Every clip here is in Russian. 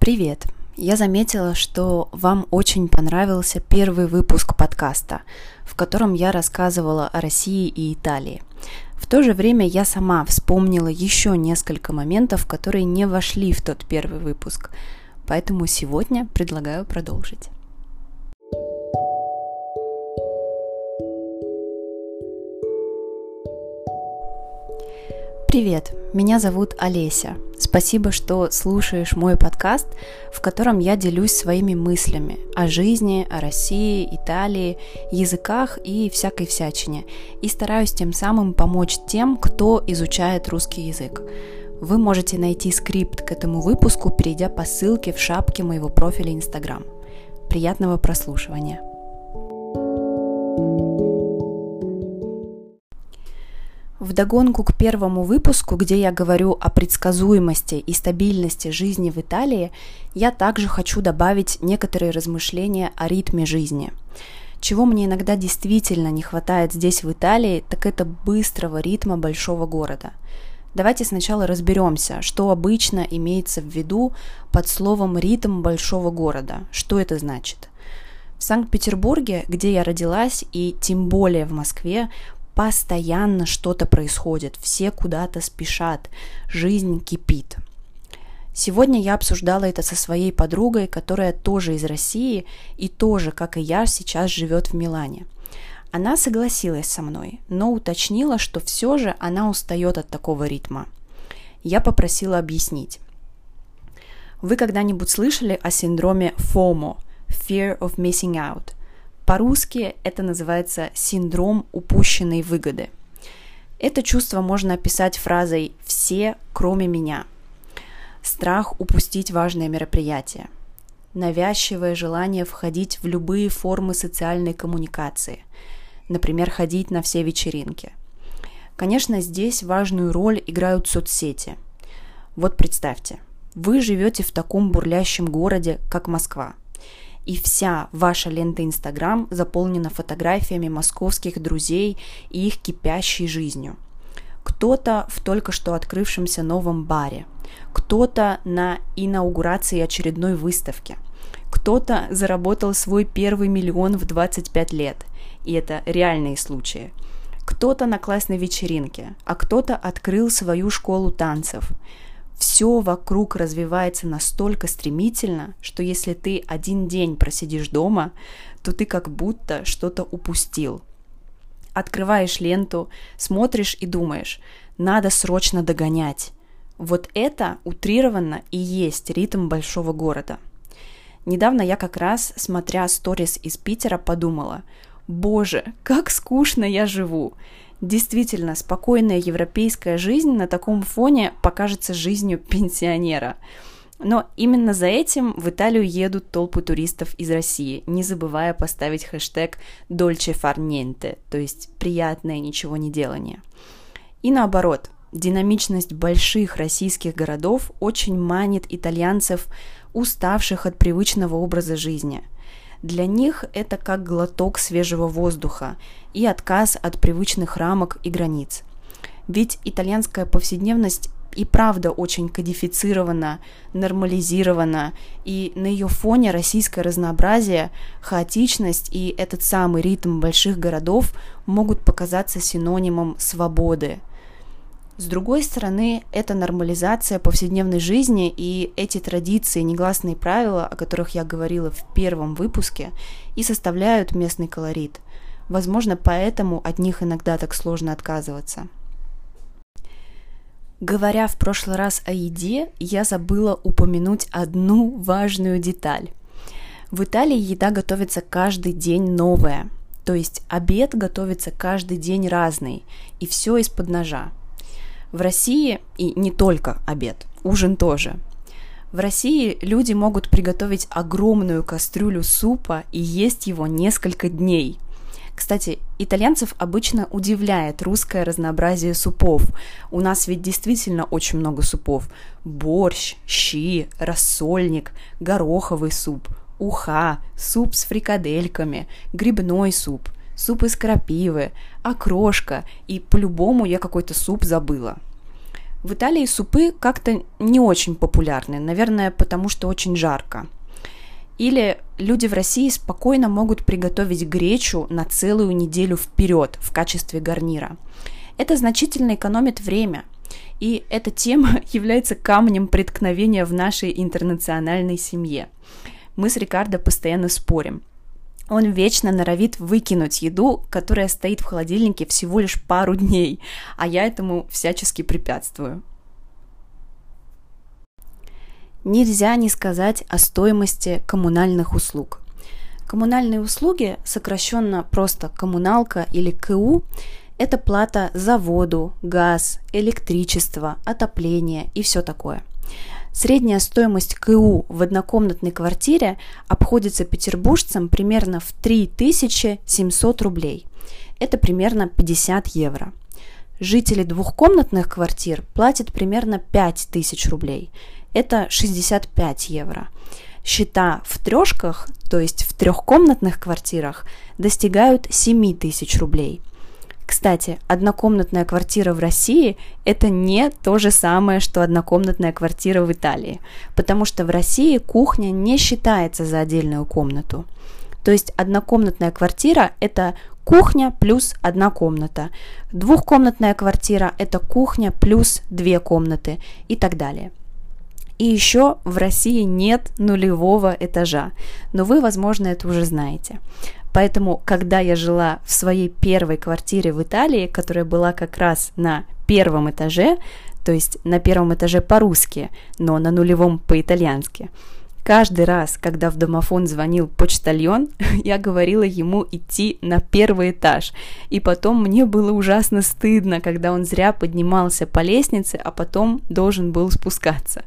Привет! Я заметила, что вам очень понравился первый выпуск подкаста, в котором я рассказывала о России и Италии. В то же время я сама вспомнила еще несколько моментов, которые не вошли в тот первый выпуск, поэтому сегодня предлагаю продолжить. Привет, меня зовут Олеся. Спасибо, что слушаешь мой подкаст, в котором я делюсь своими мыслями о жизни, о России, Италии, языках и всякой всячине, и стараюсь тем самым помочь тем, кто изучает русский язык. Вы можете найти скрипт к этому выпуску, перейдя по ссылке в шапке моего профиля Instagram. Приятного прослушивания! Вдогонку к первому выпуску, где я говорю о предсказуемости и стабильности жизни в Италии, я также хочу добавить некоторые размышления о ритме жизни. Чего мне иногда действительно не хватает здесь в Италии, так это быстрого ритма большого города. Давайте сначала разберемся, что обычно имеется в виду под словом «ритм большого города». Что это значит? В Санкт-Петербурге, где я родилась, и тем более в Москве, постоянно что-то происходит, все куда-то спешат, жизнь кипит. Сегодня я обсуждала это со своей подругой, которая тоже из России и тоже, как и я, сейчас живет в Милане. Она согласилась со мной, но уточнила, что все же она устает от такого ритма. Я попросила объяснить. Вы когда-нибудь слышали о синдроме FOMO – Fear of Missing Out – по-русски это называется синдром упущенной выгоды. Это чувство можно описать фразой «все, кроме меня». Страх упустить важное мероприятие. Навязчивое желание входить в любые формы социальной коммуникации. Например, ходить на все вечеринки. Конечно, здесь важную роль играют соцсети. Вот представьте, вы живете в таком бурлящем городе, как Москва – и вся ваша лента Инстаграм заполнена фотографиями московских друзей и их кипящей жизнью. Кто-то в только что открывшемся новом баре, кто-то на инаугурации очередной выставки, кто-то заработал свой первый миллион в 25 лет, и это реальные случаи. Кто-то на классной вечеринке, а кто-то открыл свою школу танцев – все вокруг развивается настолько стремительно, что если ты один день просидишь дома, то ты как будто что-то упустил. Открываешь ленту, смотришь и думаешь, надо срочно догонять. Вот это утрированно и есть ритм большого города. Недавно я как раз, смотря сторис из Питера, подумала, боже, как скучно я живу. Действительно, спокойная европейская жизнь на таком фоне покажется жизнью пенсионера. Но именно за этим в Италию едут толпы туристов из России, не забывая поставить хэштег «Dolce far niente», то есть «приятное ничего не делание». И наоборот, динамичность больших российских городов очень манит итальянцев, уставших от привычного образа жизни – для них это как глоток свежего воздуха и отказ от привычных рамок и границ. Ведь итальянская повседневность и правда очень кодифицирована, нормализирована, и на ее фоне российское разнообразие, хаотичность и этот самый ритм больших городов могут показаться синонимом свободы – с другой стороны, это нормализация повседневной жизни и эти традиции, негласные правила, о которых я говорила в первом выпуске, и составляют местный колорит. Возможно, поэтому от них иногда так сложно отказываться. Говоря в прошлый раз о еде, я забыла упомянуть одну важную деталь. В Италии еда готовится каждый день новая, то есть обед готовится каждый день разный, и все из-под ножа. В России, и не только обед, ужин тоже, в России люди могут приготовить огромную кастрюлю супа и есть его несколько дней. Кстати, итальянцев обычно удивляет русское разнообразие супов. У нас ведь действительно очень много супов. Борщ, щи, рассольник, гороховый суп, уха, суп с фрикадельками, грибной суп – суп из крапивы, окрошка, и по-любому я какой-то суп забыла. В Италии супы как-то не очень популярны, наверное, потому что очень жарко. Или люди в России спокойно могут приготовить гречу на целую неделю вперед в качестве гарнира. Это значительно экономит время, и эта тема является камнем преткновения в нашей интернациональной семье. Мы с Рикардо постоянно спорим. Он вечно норовит выкинуть еду, которая стоит в холодильнике всего лишь пару дней, а я этому всячески препятствую. Нельзя не сказать о стоимости коммунальных услуг. Коммунальные услуги, сокращенно просто коммуналка или КУ, это плата за воду, газ, электричество, отопление и все такое. Средняя стоимость КУ в однокомнатной квартире обходится петербуржцам примерно в 3700 рублей. Это примерно 50 евро. Жители двухкомнатных квартир платят примерно 5000 рублей. Это 65 евро. Счета в трешках, то есть в трехкомнатных квартирах, достигают 7 тысяч рублей – кстати, однокомнатная квартира в России – это не то же самое, что однокомнатная квартира в Италии, потому что в России кухня не считается за отдельную комнату. То есть однокомнатная квартира – это кухня плюс одна комната. Двухкомнатная квартира – это кухня плюс две комнаты и так далее. И еще в России нет нулевого этажа, но вы, возможно, это уже знаете. Поэтому, когда я жила в своей первой квартире в Италии, которая была как раз на первом этаже, то есть на первом этаже по-русски, но на нулевом по-итальянски, Каждый раз, когда в домофон звонил почтальон, я говорила ему идти на первый этаж. И потом мне было ужасно стыдно, когда он зря поднимался по лестнице, а потом должен был спускаться.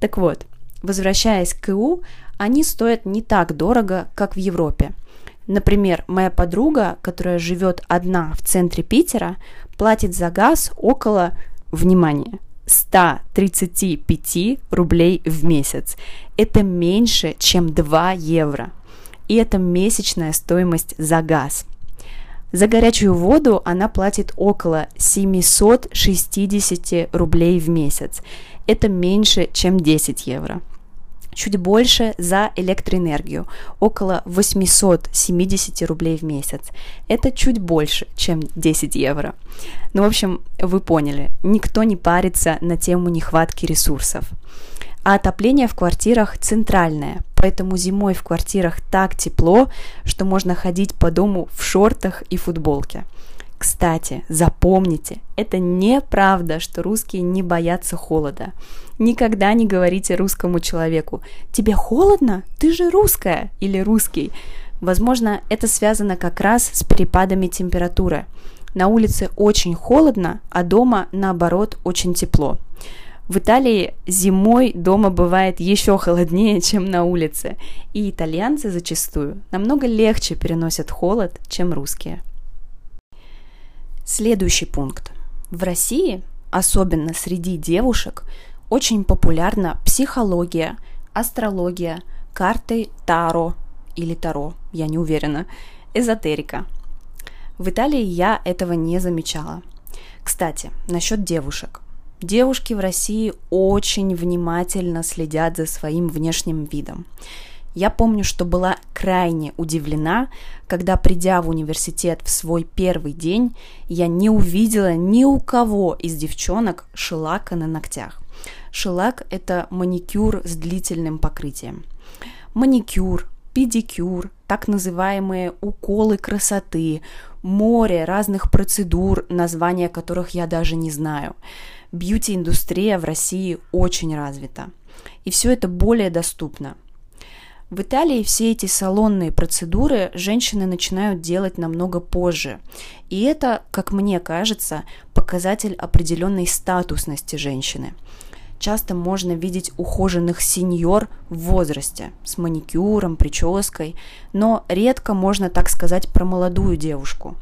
Так вот, возвращаясь к КУ, они стоят не так дорого, как в Европе – Например, моя подруга, которая живет одна в центре Питера, платит за газ около, внимание, 135 рублей в месяц. Это меньше, чем 2 евро. И это месячная стоимость за газ. За горячую воду она платит около 760 рублей в месяц. Это меньше, чем 10 евро чуть больше за электроэнергию, около 870 рублей в месяц. Это чуть больше, чем 10 евро. Ну, в общем, вы поняли, никто не парится на тему нехватки ресурсов. А отопление в квартирах центральное, поэтому зимой в квартирах так тепло, что можно ходить по дому в шортах и футболке. Кстати, запомните, это неправда, что русские не боятся холода. Никогда не говорите русскому человеку «Тебе холодно? Ты же русская» или «русский». Возможно, это связано как раз с перепадами температуры. На улице очень холодно, а дома, наоборот, очень тепло. В Италии зимой дома бывает еще холоднее, чем на улице, и итальянцы зачастую намного легче переносят холод, чем русские. Следующий пункт. В России, особенно среди девушек, очень популярна психология, астрология, карты Таро или Таро, я не уверена, эзотерика. В Италии я этого не замечала. Кстати, насчет девушек. Девушки в России очень внимательно следят за своим внешним видом. Я помню, что была крайне удивлена, когда, придя в университет в свой первый день, я не увидела ни у кого из девчонок шелака на ногтях. Шелак – это маникюр с длительным покрытием. Маникюр, педикюр, так называемые уколы красоты, море разных процедур, названия которых я даже не знаю. Бьюти-индустрия в России очень развита. И все это более доступно – в Италии все эти салонные процедуры женщины начинают делать намного позже. И это, как мне кажется, показатель определенной статусности женщины. Часто можно видеть ухоженных сеньор в возрасте, с маникюром, прической, но редко можно так сказать про молодую девушку.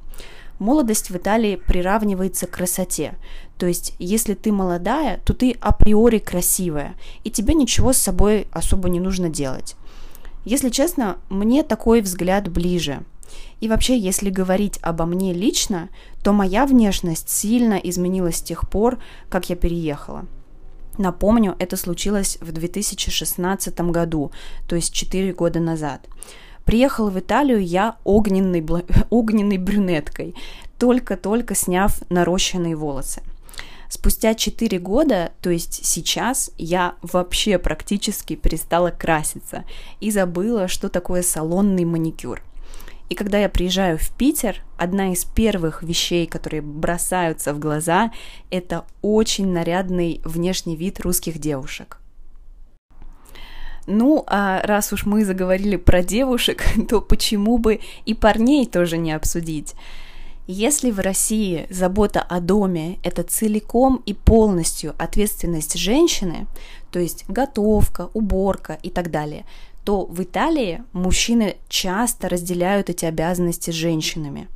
Молодость в Италии приравнивается к красоте. То есть, если ты молодая, то ты априори красивая, и тебе ничего с собой особо не нужно делать. Если честно, мне такой взгляд ближе. И вообще, если говорить обо мне лично, то моя внешность сильно изменилась с тех пор, как я переехала. Напомню, это случилось в 2016 году, то есть 4 года назад. Приехала в Италию я огненной, огненной брюнеткой, только-только сняв нарощенные волосы. Спустя 4 года, то есть сейчас, я вообще практически перестала краситься и забыла, что такое салонный маникюр. И когда я приезжаю в Питер, одна из первых вещей, которые бросаются в глаза, это очень нарядный внешний вид русских девушек. Ну, а раз уж мы заговорили про девушек, то почему бы и парней тоже не обсудить? Если в России забота о доме – это целиком и полностью ответственность женщины, то есть готовка, уборка и так далее, то в Италии мужчины часто разделяют эти обязанности с женщинами.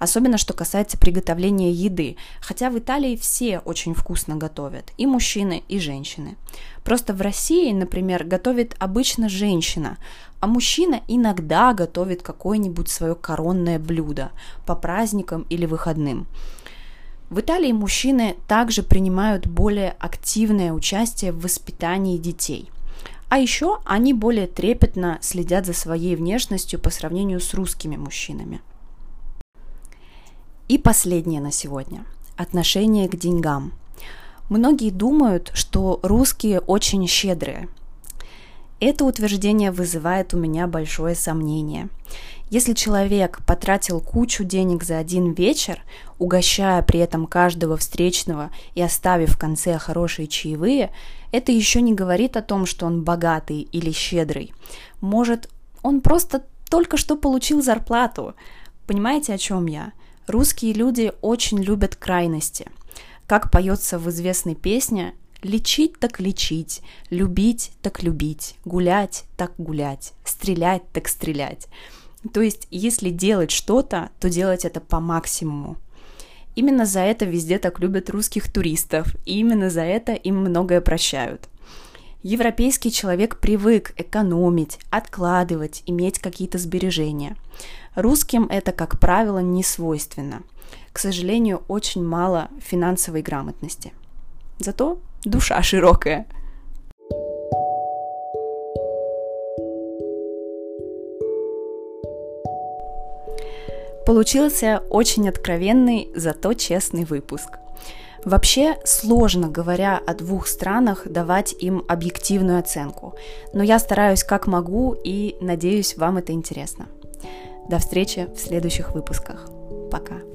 Особенно что касается приготовления еды. Хотя в Италии все очень вкусно готовят, и мужчины, и женщины. Просто в России, например, готовит обычно женщина, а мужчина иногда готовит какое-нибудь свое коронное блюдо по праздникам или выходным. В Италии мужчины также принимают более активное участие в воспитании детей – а еще они более трепетно следят за своей внешностью по сравнению с русскими мужчинами. И последнее на сегодня. Отношение к деньгам. Многие думают, что русские очень щедрые. Это утверждение вызывает у меня большое сомнение. Если человек потратил кучу денег за один вечер, угощая при этом каждого встречного и оставив в конце хорошие чаевые, это еще не говорит о том, что он богатый или щедрый. Может, он просто только что получил зарплату. Понимаете, о чем я? Русские люди очень любят крайности. Как поется в известной песне Лечить так лечить, любить так любить, гулять так гулять, стрелять так стрелять. То есть, если делать что-то, то делать это по максимуму. Именно за это везде так любят русских туристов, и именно за это им многое прощают. Европейский человек привык экономить, откладывать, иметь какие-то сбережения. Русским это, как правило, не свойственно. К сожалению, очень мало финансовой грамотности. Зато душа широкая – Получился очень откровенный, зато честный выпуск. Вообще сложно, говоря о двух странах, давать им объективную оценку, но я стараюсь как могу и надеюсь, вам это интересно. До встречи в следующих выпусках. Пока.